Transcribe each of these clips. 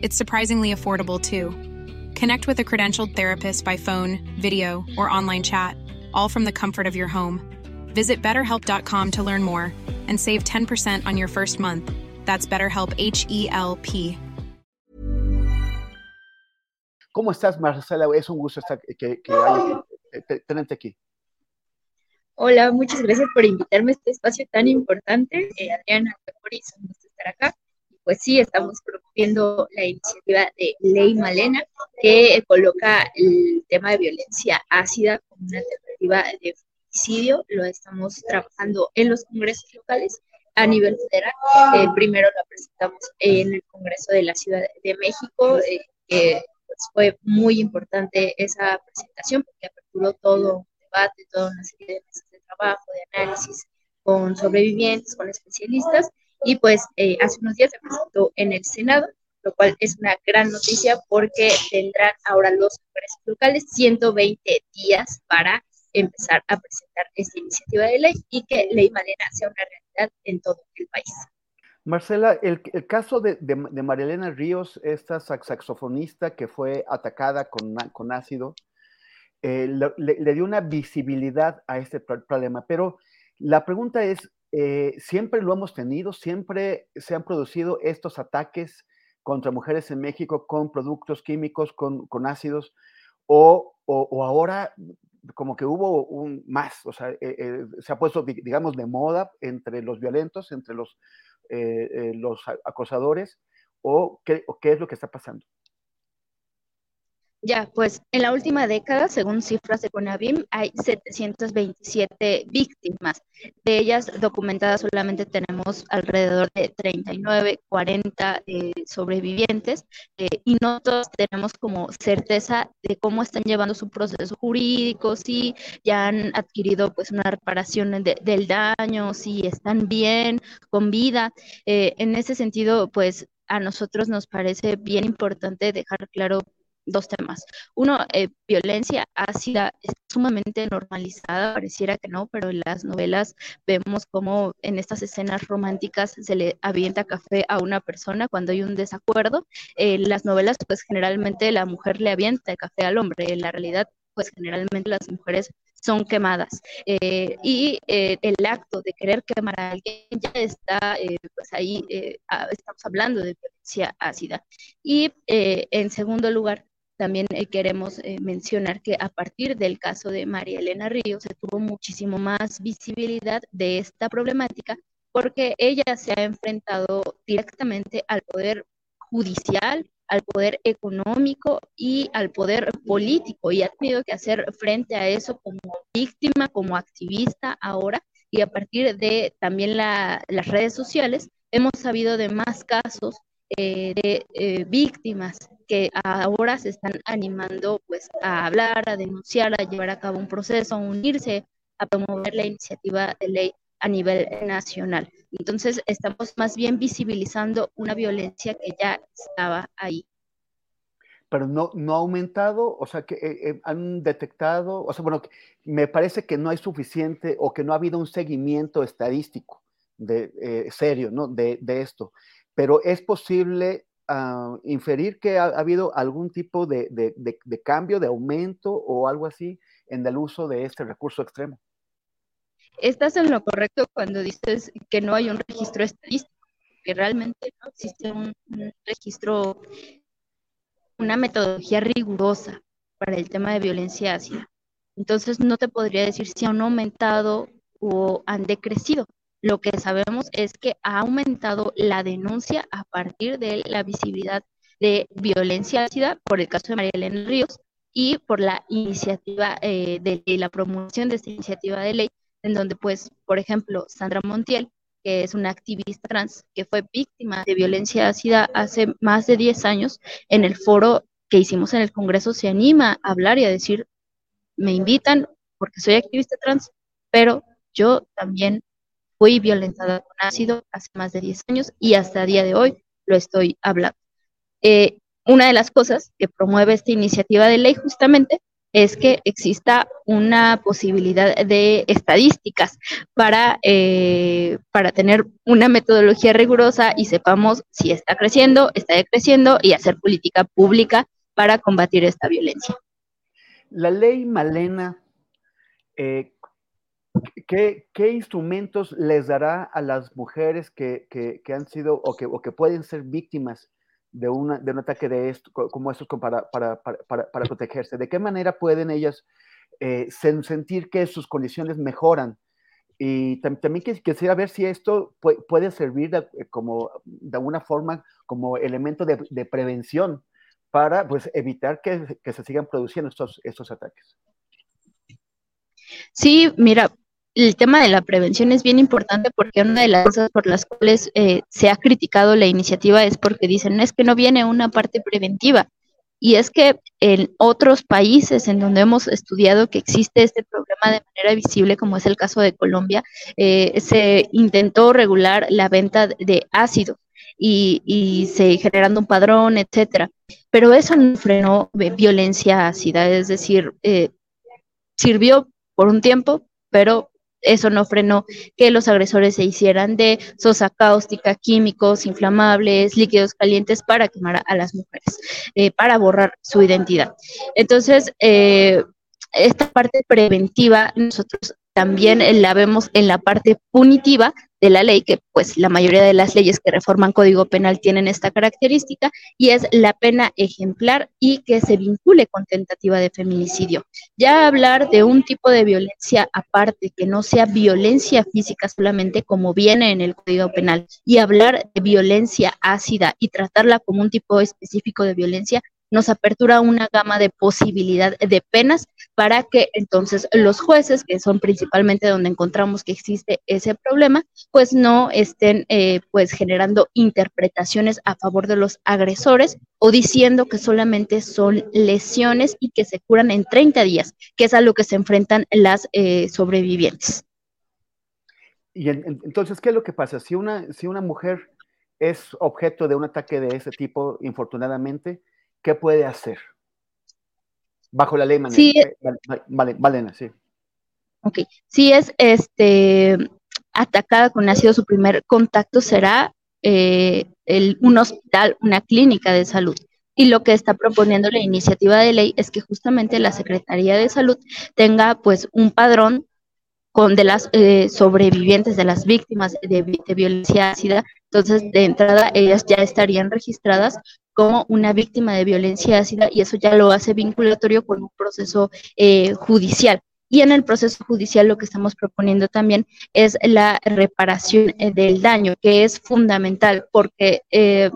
It's surprisingly affordable too. Connect with a credentialed therapist by phone, video, or online chat, all from the comfort of your home. Visit betterhelp.com to learn more and save 10% on your first month. That's BetterHelp H E L P. ¿Cómo estás, Marcela? Es un gusto estar, que, que haya, eh, tenerte aquí. Hola, muchas gracias por invitarme a este espacio tan importante. Eh, Adriana, es un gusto estar acá. Pues sí, estamos promoviendo la iniciativa de Ley Malena, que coloca el tema de violencia ácida como una alternativa de feminicidio. Lo estamos trabajando en los congresos locales a nivel federal. Eh, primero lo presentamos en el Congreso de la Ciudad de México, eh, que pues, fue muy importante esa presentación porque aperturó todo un debate, toda una serie de mesas trabajo, de análisis con sobrevivientes, con especialistas, y pues eh, hace unos días se presentó en el Senado, lo cual es una gran noticia porque tendrán ahora los congresos locales 120 días para empezar a presentar esta iniciativa de ley y que Ley Malena sea una realidad en todo el país. Marcela, el, el caso de, de, Elena Ríos, esta saxofonista que fue atacada con, con ácido, eh, le, dio una visibilidad a este problema. Pero la pregunta es, eh, ¿siempre lo hemos tenido? ¿Siempre se han producido estos ataques contra mujeres en México con productos químicos, con, ácidos? O, ahora como que hubo un más, o sea, eh, se ha puesto, digamos, de moda entre los violentos, entre los, los acosadores, o qué, o qué es lo que está pasando? Ya, pues en la última década, según cifras de CONAVIM, hay 727 víctimas. De ellas documentadas solamente tenemos alrededor de 39, 40 eh, sobrevivientes eh, y no todos tenemos como certeza de cómo están llevando su proceso jurídico, si ya han adquirido pues una reparación de, del daño, si están bien, con vida. Eh, en ese sentido, pues a nosotros nos parece bien importante dejar claro dos temas. Uno, eh, violencia ácida es sumamente normalizada, pareciera que no, pero en las novelas vemos como en estas escenas románticas se le avienta café a una persona cuando hay un desacuerdo. En las novelas, pues generalmente la mujer le avienta el café al hombre. En la realidad, pues generalmente las mujeres son quemadas. Eh, y eh, el acto de querer quemar a alguien ya está, pues ahí eh, estamos hablando de violencia ácida. Y en segundo lugar, también eh, queremos eh, mencionar que a partir del caso de María Elena Ríos se tuvo muchísimo más visibilidad de esta problemática porque ella se ha enfrentado directamente al poder judicial, al poder económico y al poder político y ha tenido que hacer frente a eso como víctima, como activista ahora y a partir de también la, las redes sociales hemos sabido de más casos eh, de víctimas que ahora se están animando pues a hablar, a denunciar, a llevar a cabo un proceso, a unirse, a promover la iniciativa de ley a nivel nacional. Entonces, estamos más bien visibilizando una violencia que ya estaba ahí. Pero no, no ha aumentado, o sea, que eh, eh, han detectado, o sea, bueno, me parece que no hay suficiente o que no ha habido un seguimiento estadístico de, eh, serio, ¿no? De, de esto. Pero es posible uh, inferir que ha, ha, habido algún tipo de, de, de, de, cambio, de aumento o algo así en el uso de este recurso extremo. Estás en lo correcto cuando dices que no hay un registro estadístico, que realmente no existe un, un registro, una metodología rigurosa para el tema de violencia ácida. Entonces no te podría decir si han aumentado o han decrecido. Lo que sabemos es que ha aumentado la denuncia a partir de la visibilidad de violencia ácida por el caso de María Elena Ríos y por la iniciativa eh, de, la promoción de esta iniciativa de ley, en donde, pues, por ejemplo, Sandra Montiel, que es una activista trans que fue víctima de violencia ácida hace más de 10 años, en el foro que hicimos en el Congreso se anima a hablar y a decir, me invitan porque soy activista trans, pero yo también fui violentada con ácido hace más de 10 años y hasta el día de hoy lo estoy hablando. Eh, una de las cosas que promueve esta iniciativa de ley justamente es que exista una posibilidad de estadísticas para, eh, para tener una metodología rigurosa y sepamos si está creciendo, está decreciendo y hacer política pública para combatir esta violencia. La ley Malena, eh, ¿qué, instrumentos les dará a las mujeres que, han sido o que, pueden ser víctimas de, un ataque de como estos para, protegerse? ¿De qué manera pueden ellas eh, sentir que sus condiciones mejoran? Y también quisiera ver si esto puede, servir de, eh, como, de alguna forma como elemento de, de prevención para pues, evitar que, que, se sigan produciendo estos, estos ataques. Sí, mira, el tema de la prevención es bien importante porque una de las cosas por las cuales eh, se ha criticado la iniciativa es porque dicen, es que no viene una parte preventiva. Y es que en otros países en donde hemos estudiado que existe este problema de manera visible, como es el caso de Colombia, eh, se intentó regular la venta de ácido y, y, se generando un padrón, etcétera. Pero eso no frenó violencia ácida, es decir, eh, sirvió por un tiempo, pero eso no frenó que los agresores se hicieran de sosa cáustica, químicos inflamables, líquidos calientes para quemar a las mujeres, eh, para borrar su identidad. Entonces, eh, esta parte preventiva nosotros también la vemos en la parte punitiva de la ley, que pues la mayoría de las leyes que reforman Código Penal tienen esta característica, y es la pena ejemplar y que se vincule con tentativa de feminicidio. Ya hablar de un tipo de violencia aparte, que no sea violencia física solamente como viene en el Código Penal, y hablar de violencia ácida y tratarla como un tipo específico de violencia, nos apertura una gama de posibilidad de penas para que entonces los jueces, que son principalmente donde encontramos que existe ese problema, pues no estén eh, pues generando interpretaciones a favor de los agresores o diciendo que solamente son lesiones y que se curan en 30 días, que es a lo que se enfrentan las eh, sobrevivientes. Y entonces, ¿qué es lo que pasa? Si una, si una mujer es objeto de un ataque de ese tipo, infortunadamente, ¿qué puede hacer? Bajo la ley, sí, vale, vale, sí. Ok, si es este, atacada con ácido, su primer contacto será eh, el, un hospital, una clínica de salud. Y lo que está proponiendo la iniciativa de ley es que justamente la Secretaría de Salud tenga pues un padrón con de las eh, sobrevivientes, de las víctimas de, violencia ácida. Entonces, de entrada, ellas ya estarían registradas como una víctima de violencia ácida y eso ya lo hace vinculatorio con un proceso eh, judicial. Y en el proceso judicial lo que estamos proponiendo también es la reparación eh, del daño, que es fundamental porque eh,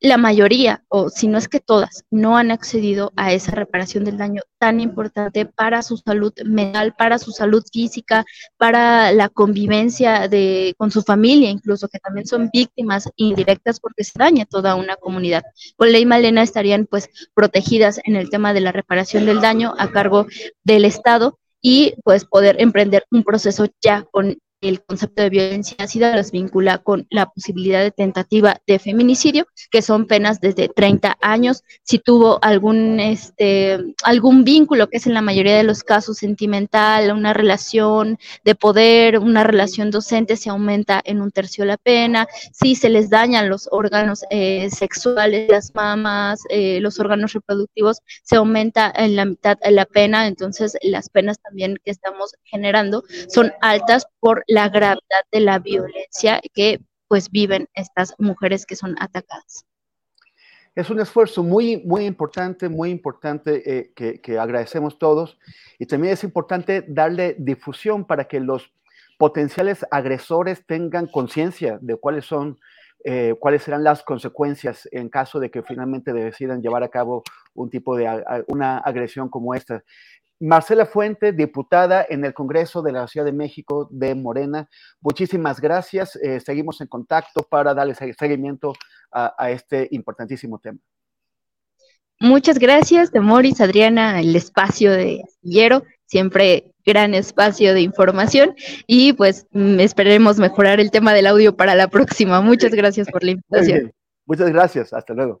la mayoría, o si no es que todas, no han accedido a esa reparación del daño tan importante para su salud mental, para su salud física, para la convivencia de, con su familia, incluso que también son víctimas indirectas porque se daña toda una comunidad. Con ley Malena estarían pues protegidas en el tema de la reparación del daño a cargo del Estado y pues poder emprender un proceso ya con el concepto de violencia ácida los vincula con la posibilidad de tentativa de feminicidio, que son penas desde 30 años. Si tuvo algún, este, algún vínculo, que es en la mayoría de los casos sentimental, una relación de poder, una relación docente, se aumenta en un tercio la pena. Si se les dañan los órganos eh, sexuales, las mamas, eh, los órganos reproductivos, se aumenta en la mitad la pena. Entonces, las penas también que estamos generando son altas por la gravedad de la violencia que pues viven estas mujeres que son atacadas. Es un esfuerzo muy, muy importante, muy importante eh, que, que, agradecemos todos. Y también es importante darle difusión para que los potenciales agresores tengan conciencia de cuáles son, eh, cuáles serán las consecuencias en caso de que finalmente decidan llevar a cabo un tipo de una agresión como esta. Marcela Fuente, diputada en el Congreso de la Ciudad de México de Morena, muchísimas gracias. Eh, seguimos en contacto para darle seguimiento a, a este importantísimo tema. Muchas gracias, Demoris, Adriana, el espacio de Astillero, siempre gran espacio de información y pues mm, esperemos mejorar el tema del audio para la próxima. Muchas gracias por la invitación. Muchas gracias, hasta luego.